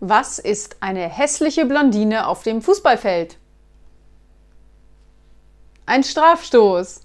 Was ist eine hässliche Blondine auf dem Fußballfeld? Ein Strafstoß.